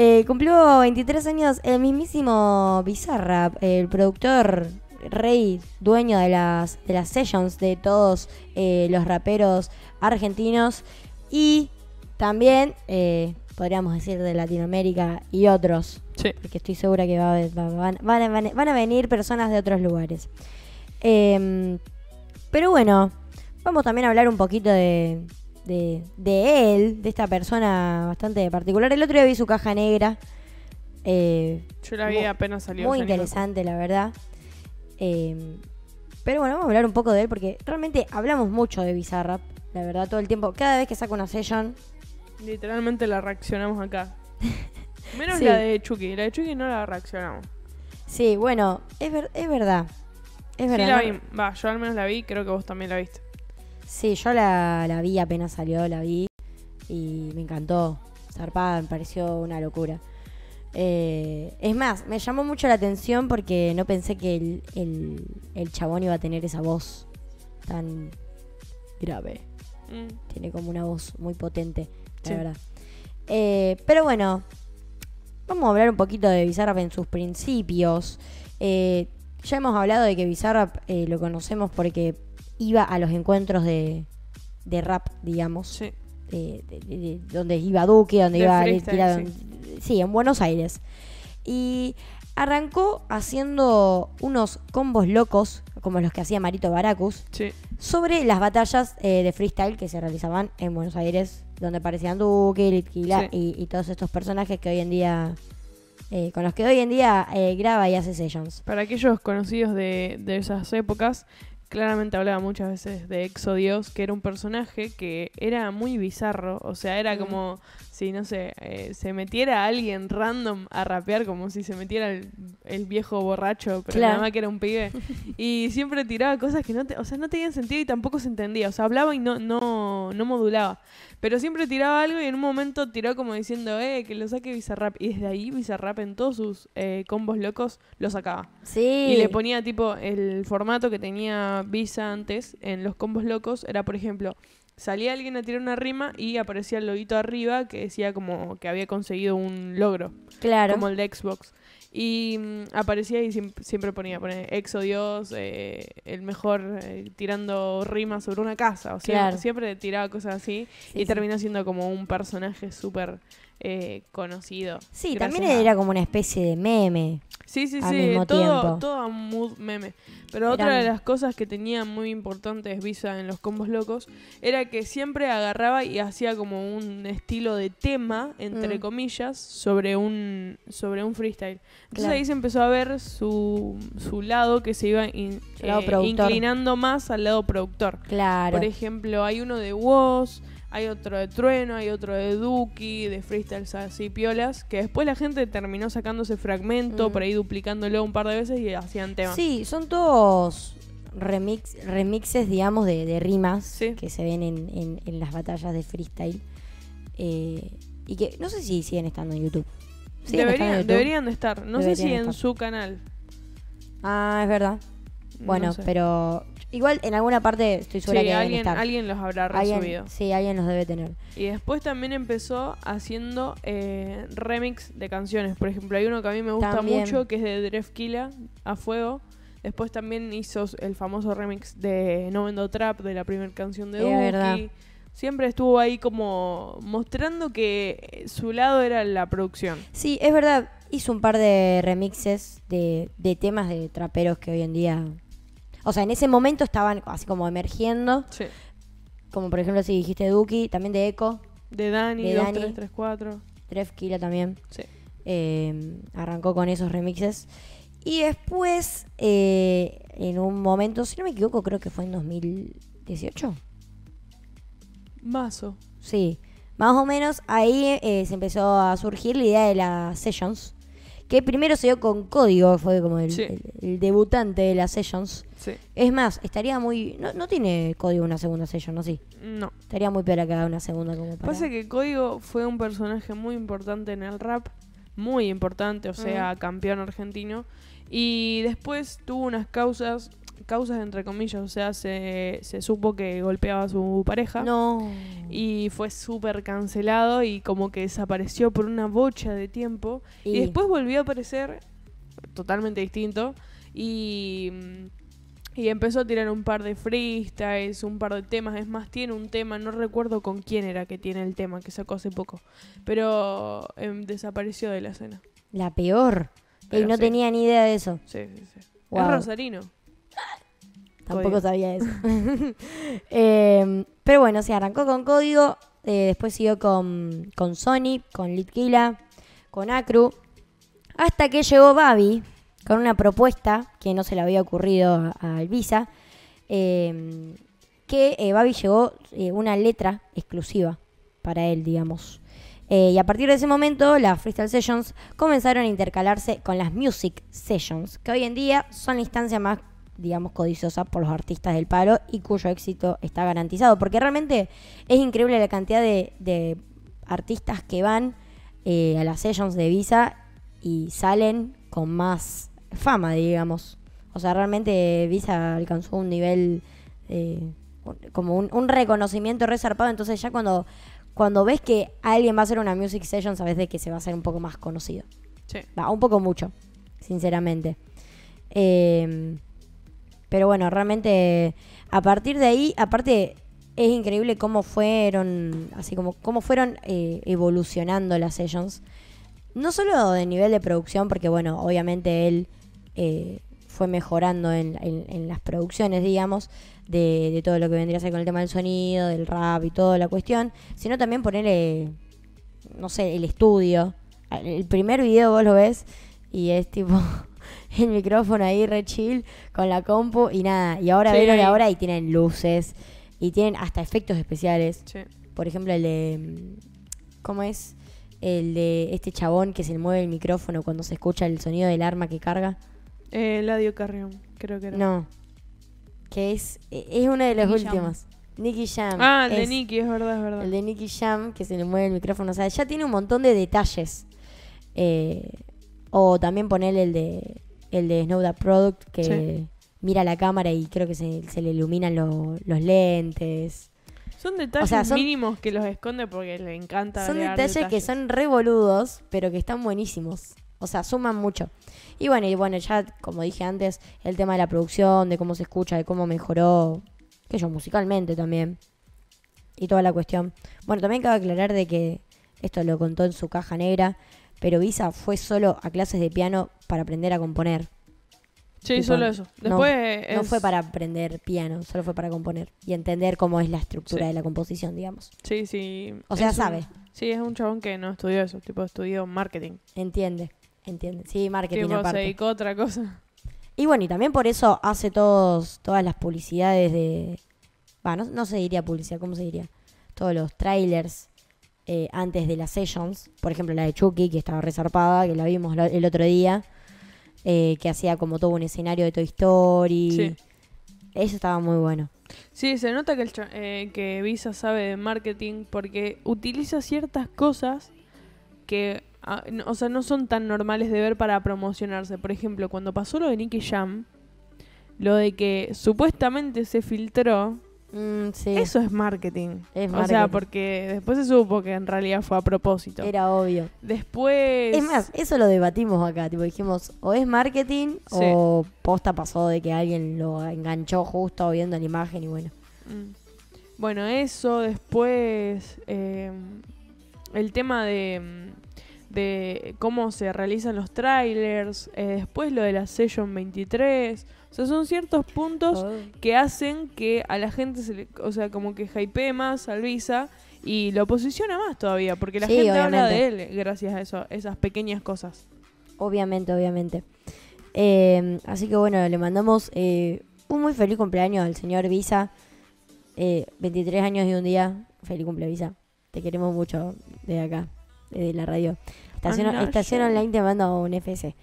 Eh, cumplió 23 años el mismísimo Bizarrap, el productor rey, dueño de las, de las sessions de todos eh, los raperos argentinos y también, eh, podríamos decir, de Latinoamérica y otros. Sí. Porque estoy segura que va a haber- va- van, van a, van a- van a venir personas de otros lugares. Em, pero bueno, vamos también a hablar un poquito de, de, de él, de esta persona bastante particular. El otro día vi su caja negra. eh, Yo la vi Mu- apenas salió. muy interesante, la verdad. Eh, pero bueno, vamos a hablar un poco de él porque realmente hablamos mucho de Bizarrap, la verdad, todo el tiempo. Cada vez que saca una session. Literalmente la reaccionamos acá. Menos Sí. la de Chucky. La de Chucky no la reaccionamos. sí, bueno, es, ver- es verdad. Es Sí verdad. la ¿no? vi. Va, yo al menos la vi. Creo que vos también la viste. Sí, yo la, la vi apenas salió, la vi y me encantó. Zarpada, me pareció una locura. Eh, es más, me llamó mucho la atención porque no pensé que el, el, el chabón iba a tener esa voz tan grave. Mm. Tiene como una voz muy potente, la Sí. verdad. Eh, pero bueno, vamos a hablar un poquito de Bizarrap en sus principios. Eh, ya hemos hablado de que Bizarrap lo conocemos porque iba a los encuentros de, de rap, digamos. Sí. de- de- de- de- donde iba Duque, donde De iba freestyle, Tira- sí. sí, en Buenos Aires. Y arrancó haciendo unos combos locos, como los que hacía Marito Baracus, Sí. sobre las batallas eh, de freestyle que se realizaban en Buenos Aires, donde aparecían Duque, Litquila Sí. y, y todos estos personajes que hoy en día, eh, con los que hoy en día eh, graba y hace sessions. Para aquellos conocidos de, de esas épocas, claramente hablaba muchas veces de Exodios, que era un personaje que era muy bizarro. O sea, era como si, no sé, eh, se metiera alguien random a rapear, como si se metiera el, el viejo borracho, pero Claro. nada más que era un pibe. y siempre tiraba cosas que no, te, o sea, no tenían sentido y tampoco se entendía. O sea, hablaba y no, no, no modulaba. Pero siempre tiraba algo y en un momento tiró como diciendo, eh, que lo saque Bizarrap. Y desde ahí Bizarrap en todos sus eh, combos locos lo sacaba. Sí. Y le ponía tipo el formato que tenía Visa antes en los combos locos era por ejemplo salía alguien a tirar una rima y aparecía el loguito arriba que decía como que había conseguido un logro claro. como el de Xbox y mm, aparecía y siem- siempre ponía pone Exo Dios eh, el mejor eh, tirando rimas sobre una casa o sea Claro. siempre tiraba cosas así Sí, y sí. terminó siendo como un personaje súper eh, conocido Sí, también a- era como una especie de meme. Sí, sí, al sí, mismo todo, tiempo. todo mood meme. Pero otra de las cosas que tenía muy importantes Visa en los combos locos era que siempre agarraba y hacía como un estilo de tema, entre Mm. comillas, sobre un, sobre un freestyle. Entonces Claro. ahí se empezó a ver su, su lado que se iba in- eh, inclinando más al lado productor. Claro. Por ejemplo, hay uno de Woz, hay otro de Trueno, hay otro de Duki, de freestyles así piolas, que después la gente terminó sacando ese fragmento, Mm. por ahí duplicándolo un par de veces y hacían temas. Sí, son todos remix, remixes, digamos, de, de rimas Sí. que se ven en, en- en las batallas de freestyle. Eh, y que no sé si siguen estando en YouTube. ¿Siguen estando en Deberían, YouTube? deberían de estar. No sé si en su canal. Ah, es verdad. No Bueno, sé. pero igual en alguna parte estoy segura Sí, que alguien, estar. alguien los habrá Alguien- resubido. sí, alguien los debe tener. Y después también empezó haciendo eh, remix de canciones. Por ejemplo, hay uno que a mí me gusta También. mucho, que es de Drefkila, A Fuego. Después también hizo el famoso remix de No Vendo Trap, de la primera canción de. Duki. Siempre estuvo ahí como mostrando que su lado era la producción. Sí, es verdad. Hizo un par de remixes de, de temas de traperos que hoy en día. O sea, en ese momento estaban así como emergiendo. Sí. Como por ejemplo, si dijiste Duki, también de Echo, De Dani, De 2, Dani. 3, 3, 4. Trefkila también. Sí. Eh, arrancó con esos remixes. Y después, eh, en un momento, si no me equivoco, creo que fue en 2018. Mazo. Sí, más o menos ahí eh, se empezó a surgir la idea de las sessions. Que primero se dio con código, fue como el, Sí. el- el debutante de las sessions. Sí. Es más, estaría muy. No, no tiene código una segunda session, ¿no? Sí. No. Estaría muy peor haga una segunda como para. Pasa que Código fue un personaje muy importante en el rap, muy importante, o sea, campeón argentino. Y después tuvo unas causas, causas entre comillas, o sea, se, se supo que golpeaba a su pareja. No. Y fue súper cancelado y como que desapareció por una bocha de tiempo. Y, Y- después volvió a aparecer totalmente distinto. Y, mm, y empezó a tirar un par de freestyles, un par de temas. Es más, tiene un tema, no recuerdo con quién era que tiene el tema, que sacó hace poco. Pero em, desapareció de la escena. La peor. Y no sí. tenía ni idea de eso. Sí, sí, sí. Es rosarino. Tampoco Código. sabía eso. Eh, pero bueno, se arrancó con código. eh, después siguió con, con Sony, con Litkila, con Acru. Hasta que llegó Babi con una propuesta que no se le había ocurrido a, Elvisa. eh, que eh, Babi llegó eh, una letra exclusiva para él, digamos. Eh, y a partir de ese momento, las Freestyle Sessions comenzaron a intercalarse con las Music Sessions, que hoy en día son la instancia más, digamos, codiciosa por los artistas del palo y cuyo éxito está garantizado. Porque realmente es increíble la cantidad de, de artistas que van eh, a las Sessions de Visa y salen con más fama, digamos. O sea, realmente Visa alcanzó un nivel eh, como un, un reconocimiento resarpado. Entonces ya cuando, cuando ves que alguien va a hacer una music session, sabes de que se va a hacer un poco más conocido. Sí. Va, un poco mucho, sinceramente. Eh, pero bueno, realmente a partir de ahí, aparte es increíble cómo fueron, así como cómo fueron eh, evolucionando las sessions. No solo de nivel de producción, porque bueno, obviamente él eh, fue mejorando en, las producciones, digamos, de, de todo lo que vendría a ser con el tema del sonido, del rap y toda la cuestión, sino también ponerle, no sé, el estudio. El primer video vos lo ves y es tipo el micrófono ahí re chill con la compu y nada. Y ahora Sí. vieron ahora y tienen luces y tienen hasta efectos especiales. Sí. Por ejemplo, el de. ¿Cómo es? El de este chabón que se le mueve el micrófono cuando se escucha el sonido del arma que carga. Eh, Eladio Carrión, creo que era. No. Que es. Es uno de los Nicky Jam. últimos. Nicky Jam. Ah, el de Nicky, es verdad, es verdad. El de Nicky Jam, que se le mueve el micrófono. O sea, ya tiene un montón de detalles. Eh, o también ponerle el de. El de Snow That Product, que Sí. mira la cámara y creo que se, se le iluminan lo- los lentes. Son detalles O sea, son- mínimos que los esconde porque le encanta. Son agregar detalles, que son revoludos, pero que están buenísimos. O sea, suman mucho. Y bueno, y bueno, ya como dije antes, el tema de la producción, de cómo se escucha, de cómo mejoró, que yo, musicalmente también. Y toda la cuestión. Bueno, también cabe aclarar de que esto lo contó en su caja negra, pero Visa fue solo a clases de piano para aprender a componer. Sí, tipo, solo eso. no- Después No es- fue para aprender piano, solo fue para componer y entender cómo es la estructura Sí. de la composición, digamos. Sí, sí. O sea, es un- sabe. Sí, es un chabón que no estudió eso, tipo estudió marketing. Entiende, entiende. Sí, marketing Tipo, se aparte. dedicó a otra cosa. Y bueno, y también por eso hace todos, todas las publicidades de... Va, no, no se diría publicidad, ¿cómo se diría? Todos los trailers eh, antes de las sessions. Por ejemplo, la de Chucky, que estaba resarpada, que la vimos el otro día. eh, que hacía como todo un escenario de Toy Story. Sí. Eso estaba muy bueno. Sí, se nota que, el eh, que Visa sabe de marketing porque utiliza ciertas cosas que, ah, no- o sea, no son tan normales de ver para promocionarse. Por ejemplo, cuando pasó lo de Nicky Jam, lo de que supuestamente se filtró, Mm, sí, eso es marketing. Es O marketing. sea, porque después se supo que en realidad fue a propósito. era obvio. Después... Es más, eso lo debatimos acá. Tipo, dijimos, o es marketing Sí. o posta pasó de que alguien lo enganchó justo viendo la imagen y bueno. Mm. Bueno, eso, después eh, el tema de, mm, de cómo se realizan los trailers, eh, después lo de la Session 23, o sea, son ciertos puntos Oh. que hacen que a la gente se le, o sea, como que hypee más al Visa y lo posiciona más todavía, porque la Sí, gente habla de él gracias a eso, esas pequeñas cosas. Obviamente, obviamente. Eh, así que bueno, le mandamos eh, un muy feliz cumpleaños al señor Visa. Eh, 23 años y un día. Feliz cumple Visa. Te queremos mucho desde acá, desde la radio. Estación, Anda, Estación ya. Online te manda un FS.